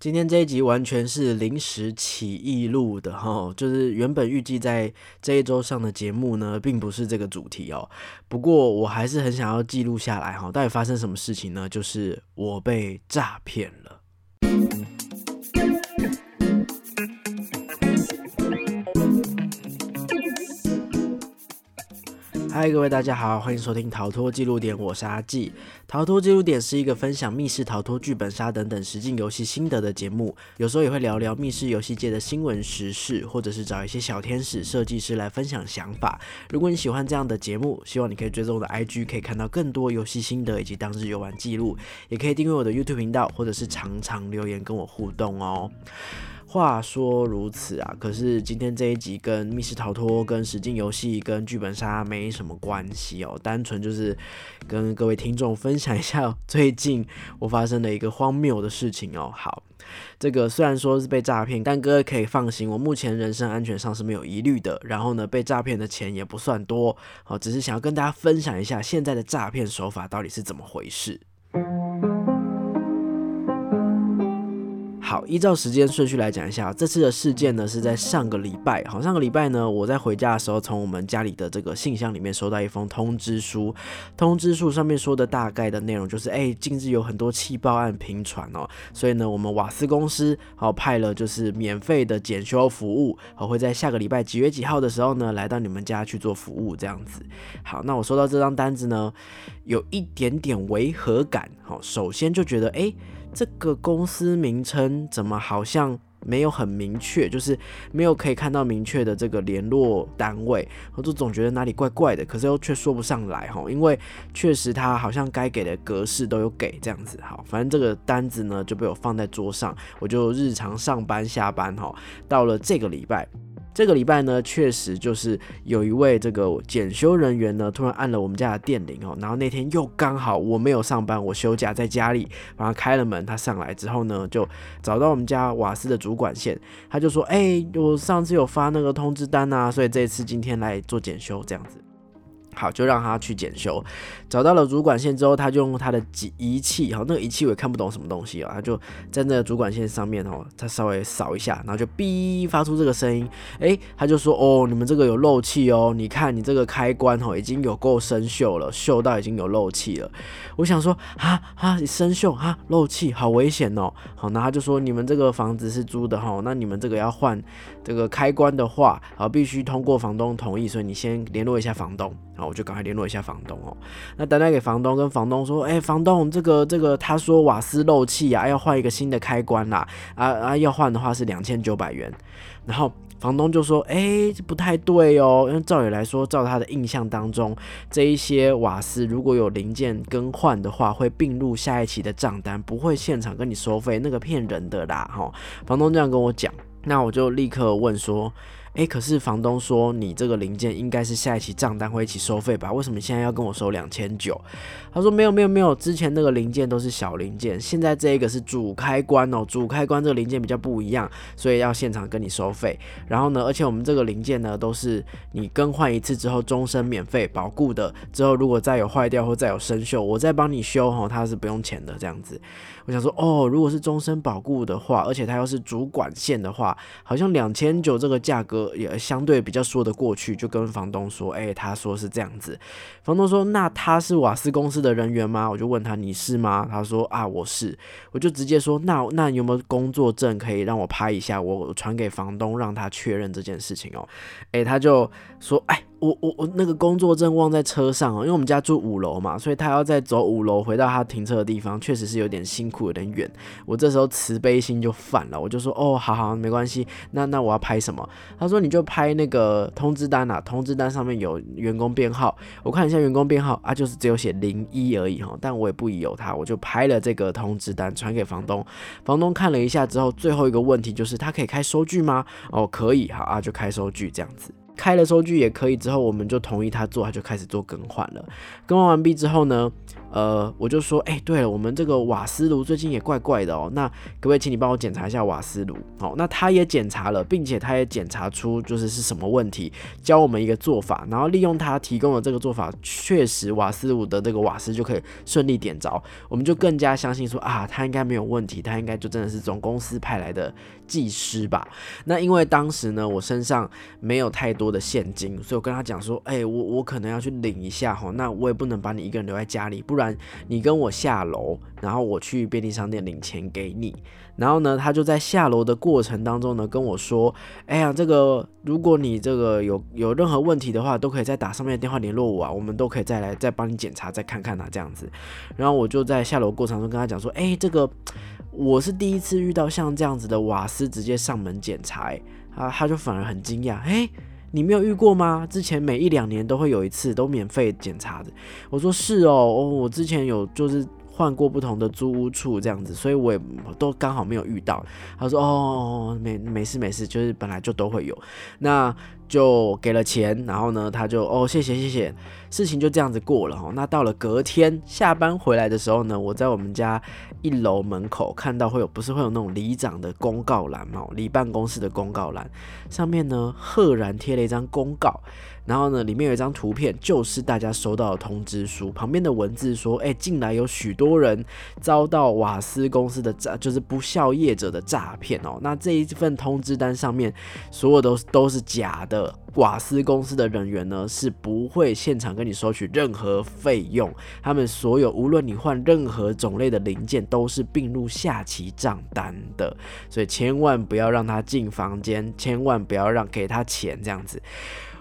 今天这一集完全是临时起意录的哈，就是原本预计在这一周上的节目呢，并不是这个主题哦。不过我还是很想要记录下来哈，到底发生什么事情呢？就是我被诈骗了。嗨，各位大家好，欢迎收听逃脱记录点，我是阿纪。逃脱记录点是一个分享密室逃脱、剧本杀等等实境游戏心得的节目，有时候也会聊聊密室游戏界的新闻时事，或者是找一些小天使设计师来分享想法。如果你喜欢这样的节目，希望你可以追踪我的 IG，可以看到更多游戏心得以及当日游玩记录，也可以订阅我的 YouTube 频道，或者是常常留言跟我互动哦。话说如此啊，可是今天这一集跟密室逃脱、跟实境游戏、跟剧本杀没什么关系哦，单纯就是跟各位听众分享一下最近我发生的一个荒谬的事情哦。好，这个虽然说是被诈骗，但各位可以放心，我目前人身安全上是没有疑虑的。然后呢，被诈骗的钱也不算多，好，只是想要跟大家分享一下现在的诈骗手法到底是怎么回事。好，依照时间顺序来讲一下，这次的事件呢是在上个礼拜。好，上个礼拜呢，我在回家的时候，从我们家里的这个信箱里面收到一封通知书。通知书上面说的大概的内容就是，哎，近日有很多气爆案频传哦，所以呢，我们瓦斯公司好派了就是免费的检修服务，好会在下个礼拜几月几号的时候呢，来到你们家去做服务这样子。好，那我收到这张单子呢，有一点点违和感。好，首先就觉得，哎。这个公司名称怎么好像没有很明确，就是没有可以看到明确的这个联络单位，我就总觉得哪里怪怪的，可是又却说不上来哈，因为确实他好像该给的格式都有给这样子，好，反正这个单子呢就被我放在桌上，我就日常上班下班哈，到了这个礼拜。这个礼拜呢，确实就是有一位这个检修人员呢，突然按了我们家的电铃哦，然后那天又刚好我没有上班，我休假在家里，然后开了门，他上来之后呢，就找到我们家瓦斯的主管线，他就说，哎，我上次有发那个通知单啊，所以这次今天来做检修这样子。好，就让他去检修。找到了主管线之后，他就用他的仪仪器，哈，那个仪器我也看不懂什么东西啊，他就在那个主管线上面哦，他稍微扫一下，然后就哔发出这个声音，诶，他就说哦，你们这个有漏气哦，你看你这个开关哦，已经有够生锈了，锈到已经有漏气了。我想说啊啊，生锈啊，漏气，好危险哦。好，那他就说你们这个房子是租的哈，那你们这个要换这个开关的话，啊，必须通过房东同意，所以你先联络一下房东。我就赶快联络一下房东哦。那打电给房东，跟房东说，哎，房东，这个这个，他说瓦斯漏气啊，要换一个新的开关啦，啊啊，要换的话是两千九百元。然后房东就说，哎，这不太对哦，因为照理来说，照他的印象当中，这一些瓦斯如果有零件更换的话，会并入下一期的账单，不会现场跟你收费，那个骗人的啦，哈。房东这样跟我讲，那我就立刻问说。哎，可是房东说你这个零件应该是下一期账单会一起收费吧？为什么现在要跟我收两千九？他说没有没有没有，之前那个零件都是小零件，现在这一个是主开关哦，主开关这个零件比较不一样，所以要现场跟你收费。然后呢，而且我们这个零件呢都是你更换一次之后终身免费保固的，之后如果再有坏掉或再有生锈，我再帮你修哈，它是不用钱的这样子。我想说哦，如果是终身保固的话，而且它又是主管线的话，好像两千九这个价格。也相对比较说得过去，就跟房东说，哎，他说是这样子。房东说，那他是瓦斯公司的人员吗？我就问他，你是吗？他说啊，我是。我就直接说，那那有没有工作证可以让我拍一下，我传给房东，让他确认这件事情哦。哎，他就说，哎。我我我那个工作证忘在车上哦，因为我们家住五楼嘛，所以他要再走五楼回到他停车的地方，确实是有点辛苦，有点远。我这时候慈悲心就犯了，我就说哦，好好没关系，那那我要拍什么？他说你就拍那个通知单啊，通知单上面有员工编号，我看一下员工编号啊，就是只有写零一而已哈，但我也不疑有他，我就拍了这个通知单传给房东，房东看了一下之后，最后一个问题就是他可以开收据吗？哦，可以，好啊，就开收据这样子。开了收据也可以，之后我们就同意他做，他就开始做更换了。更换完毕之后呢，呃，我就说，哎，对了，我们这个瓦斯炉最近也怪怪的哦，那可不可以请你帮我检查一下瓦斯炉？好，那他也检查了，并且他也检查出就是是什么问题，教我们一个做法，然后利用他提供的这个做法，确实瓦斯炉的这个瓦斯就可以顺利点着，我们就更加相信说啊，他应该没有问题，他应该就真的是总公司派来的技师吧？那因为当时呢，我身上没有太多的现金，所以我跟他讲说，哎，我我可能要去领一下哈，那我也不能把你一个人留在家里，不然你跟我下楼，然后我去便利商店领钱给你。然后呢，他就在下楼的过程当中呢跟我说，哎呀，这个如果你这个有有任何问题的话，都可以再打上面的电话联络我啊，我们都可以再来再帮你检查再看看啊这样子。然后我就在下楼过程中跟他讲说，哎，这个我是第一次遇到像这样子的瓦斯直接上门检查，啊，他就反而很惊讶，哎。你没有遇过吗？之前每一两年都会有一次，都免费检查的。我说是哦，我之前有就是换过不同的租屋处这样子，所以我也都刚好没有遇到。他说哦，没没事没事，就是本来就都会有。那。就给了钱，然后呢，他就哦，谢谢谢谢，事情就这样子过了哈。那到了隔天下班回来的时候呢，我在我们家一楼门口看到会有，不是会有那种里长的公告栏嘛，里办公室的公告栏上面呢，赫然贴了一张公告。然后呢，里面有一张图片，就是大家收到的通知书。旁边的文字说：“哎，近来有许多人遭到瓦斯公司的诈，就是不孝业者的诈骗哦。那这一份通知单上面，所有都都是假的。瓦斯公司的人员呢，是不会现场跟你收取任何费用。他们所有，无论你换任何种类的零件，都是并入下期账单的。所以千万不要让他进房间，千万不要让给他钱这样子。”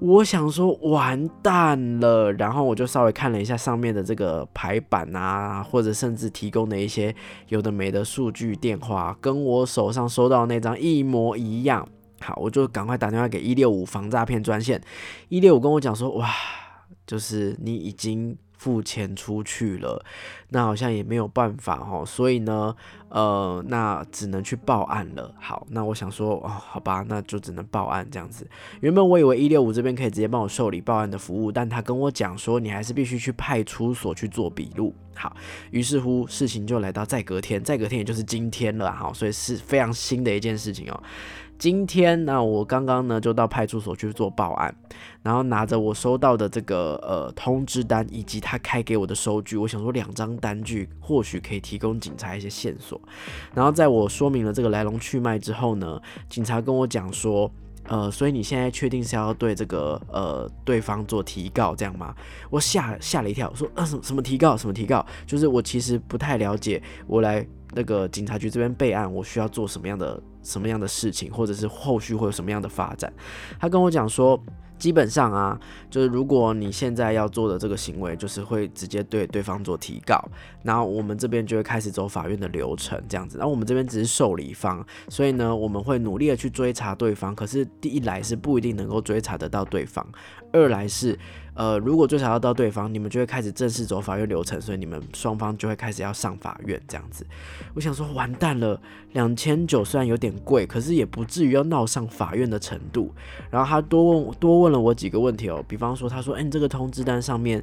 我想说完蛋了，然后我就稍微看了一下上面的这个排版啊，或者甚至提供的一些有的没的数据电话，跟我手上收到那张一模一样。好，我就赶快打电话给一六五防诈骗专线。一六五跟我讲说，哇，就是你已经。付钱出去了，那好像也没有办法哦，所以呢，呃，那只能去报案了。好，那我想说，哦，好吧，那就只能报案这样子。原本我以为一六五这边可以直接帮我受理报案的服务，但他跟我讲说，你还是必须去派出所去做笔录。好，于是乎事情就来到再隔天，再隔天也就是今天了。好，所以是非常新的一件事情哦。今天那我刚刚呢就到派出所去做报案，然后拿着我收到的这个呃通知单以及他开给我的收据，我想说两张单据或许可以提供警察一些线索。然后在我说明了这个来龙去脉之后呢，警察跟我讲说，呃，所以你现在确定是要对这个呃对方做提告这样吗？我吓吓了一跳，说呃什么什么提告什么提告？就是我其实不太了解，我来那个警察局这边备案，我需要做什么样的？什么样的事情，或者是后续会有什么样的发展？他跟我讲说，基本上啊，就是如果你现在要做的这个行为，就是会直接对对方做提告，然后我们这边就会开始走法院的流程，这样子。然后我们这边只是受理方，所以呢，我们会努力的去追查对方。可是第一来是不一定能够追查得到对方，二来是。呃，如果最少要到对方，你们就会开始正式走法院流程，所以你们双方就会开始要上法院这样子。我想说，完蛋了，两千九虽然有点贵，可是也不至于要闹上法院的程度。然后他多问多问了我几个问题哦，比方说，他说，哎，你这个通知单上面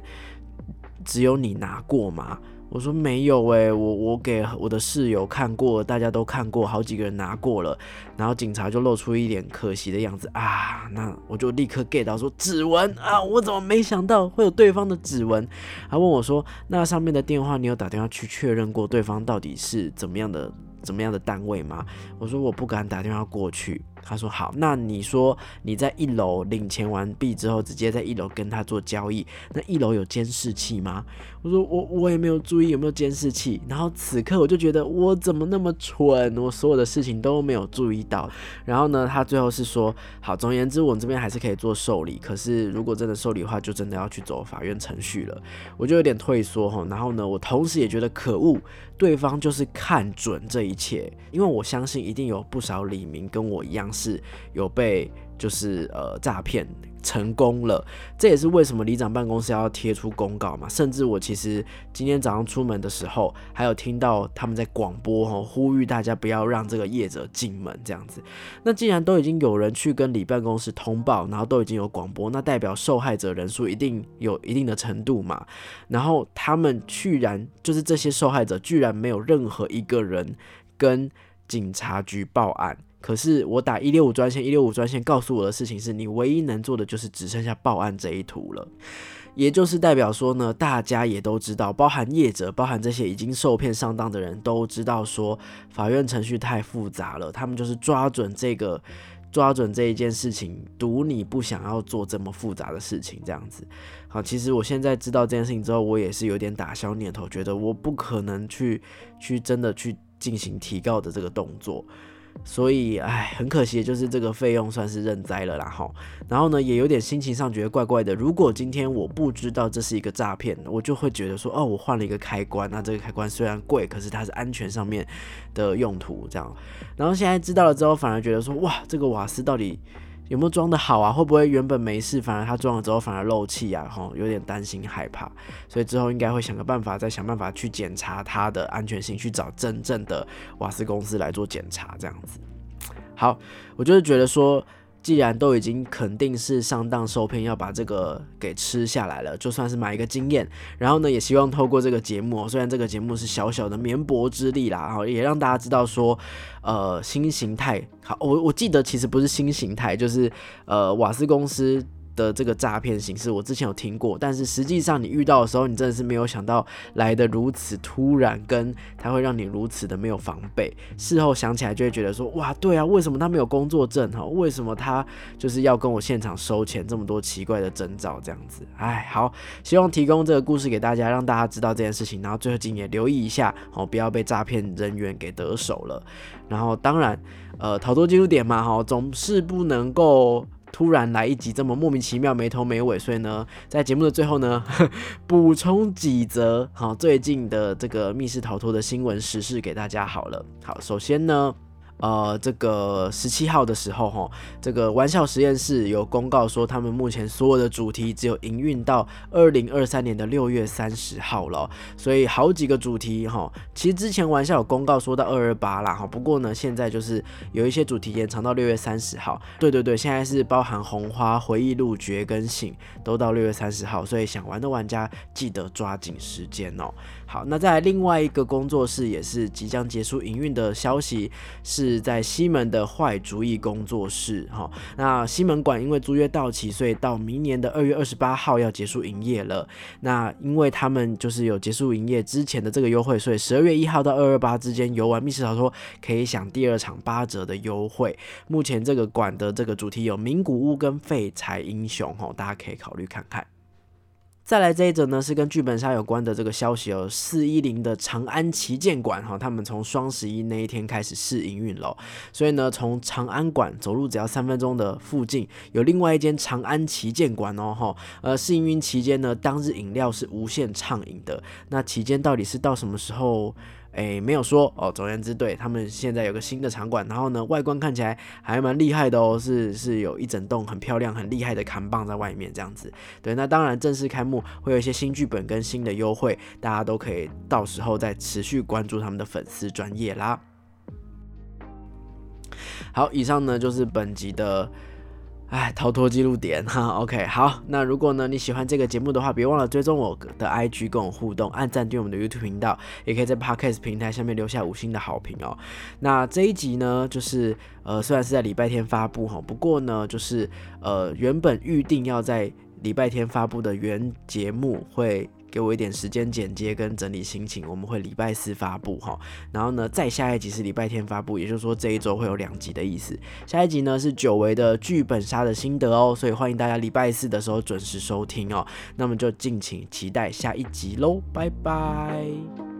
只有你拿过吗？我说没有诶，我我给我的室友看过，大家都看过，好几个人拿过了，然后警察就露出一点可惜的样子啊，那我就立刻 get 到说指纹啊，我怎么没想到会有对方的指纹？他问我说，那上面的电话你有打电话去确认过对方到底是怎么样的怎么样的单位吗？我说我不敢打电话过去。他说好，那你说你在一楼领钱完毕之后，直接在一楼跟他做交易，那一楼有监视器吗？我说我我也没有注意有没有监视器，然后此刻我就觉得我怎么那么蠢，我所有的事情都没有注意到。然后呢，他最后是说好，总而言之，我们这边还是可以做受理，可是如果真的受理的话，就真的要去走法院程序了。我就有点退缩哈，然后呢，我同时也觉得可恶，对方就是看准这一切，因为我相信一定有不少李明跟我一样。是有被就是呃诈骗成功了，这也是为什么里长办公室要贴出公告嘛。甚至我其实今天早上出门的时候，还有听到他们在广播吼，呼吁大家不要让这个业者进门这样子。那既然都已经有人去跟里办公室通报，然后都已经有广播，那代表受害者人数一定有一定的程度嘛。然后他们居然就是这些受害者居然没有任何一个人跟警察局报案。可是我打一六五专线，一六五专线告诉我的事情是你唯一能做的就是只剩下报案这一途了，也就是代表说呢，大家也都知道，包含业者，包含这些已经受骗上当的人都知道说法院程序太复杂了，他们就是抓准这个，抓准这一件事情，赌你不想要做这么复杂的事情，这样子。好，其实我现在知道这件事情之后，我也是有点打消念头，觉得我不可能去去真的去进行提告的这个动作。所以，哎，很可惜，就是这个费用算是认栽了啦哈。然后呢，也有点心情上觉得怪怪的。如果今天我不知道这是一个诈骗，我就会觉得说，哦，我换了一个开关，那这个开关虽然贵，可是它是安全上面的用途这样。然后现在知道了之后，反而觉得说，哇，这个瓦斯到底。有没有装的好啊？会不会原本没事，反而他装了之后反而漏气啊？吼，有点担心害怕，所以之后应该会想个办法，再想办法去检查它的安全性，去找真正的瓦斯公司来做检查，这样子。好，我就是觉得说。既然都已经肯定是上当受骗，要把这个给吃下来了，就算是买一个经验。然后呢，也希望透过这个节目，虽然这个节目是小小的绵薄之力啦，然后也让大家知道说，呃，新形态。好，我我记得其实不是新形态，就是呃，瓦斯公司。的这个诈骗形式，我之前有听过，但是实际上你遇到的时候，你真的是没有想到来的如此突然，跟他会让你如此的没有防备。事后想起来就会觉得说，哇，对啊，为什么他没有工作证哈？为什么他就是要跟我现场收钱？这么多奇怪的征兆，这样子，哎，好，希望提供这个故事给大家，让大家知道这件事情，然后最后今也留意一下，哦，不要被诈骗人员给得手了。然后当然，呃，逃脱记录点嘛，哈，总是不能够。突然来一集这么莫名其妙没头没尾，所以呢，在节目的最后呢，补充几则好最近的这个密室逃脱的新闻时事给大家好了。好，首先呢。呃，这个十七号的时候，哈，这个玩笑实验室有公告说，他们目前所有的主题只有营运到二零二三年的六月三十号了，所以好几个主题，哈，其实之前玩笑有公告说到二二八啦，哈，不过呢，现在就是有一些主题延长到六月三十号。对对对，现在是包含红花、回忆录、绝跟醒都到六月三十号，所以想玩的玩家记得抓紧时间哦。好，那在另外一个工作室也是即将结束营运的消息，是在西门的坏主意工作室。哈，那西门馆因为租约到期，所以到明年的二月二十八号要结束营业了。那因为他们就是有结束营业之前的这个优惠，所以十二月一号到二二八之间游玩密室逃脱可以享第二场八折的优惠。目前这个馆的这个主题有名古屋跟废柴英雄，哈，大家可以考虑看看。再来这一则呢，是跟剧本杀有关的这个消息哦。四一零的长安旗舰馆哈，他们从双十一那一天开始试营运了。所以呢，从长安馆走路只要三分钟的附近，有另外一间长安旗舰馆哦哈。呃，试营运期间呢，当日饮料是无限畅饮的。那期间到底是到什么时候？哎，没有说哦。总而言之，对他们现在有个新的场馆，然后呢，外观看起来还蛮厉害的哦，是是有一整栋很漂亮、很厉害的扛棒在外面这样子。对，那当然正式开幕会有一些新剧本跟新的优惠，大家都可以到时候再持续关注他们的粉丝专业啦。好，以上呢就是本集的。哎，逃脱记录点 哈，OK，好，那如果呢你喜欢这个节目的话，别忘了追踪我的 IG 跟我互动，按赞订阅我们的 YouTube 频道，也可以在 Podcast 平台下面留下五星的好评哦。那这一集呢，就是呃虽然是在礼拜天发布哈，不过呢就是呃原本预定要在礼拜天发布的原节目会。给我一点时间剪接跟整理心情，我们会礼拜四发布哈，然后呢，再下一集是礼拜天发布，也就是说这一周会有两集的意思。下一集呢是久违的剧本杀的心得哦，所以欢迎大家礼拜四的时候准时收听哦。那么就敬请期待下一集喽，拜拜。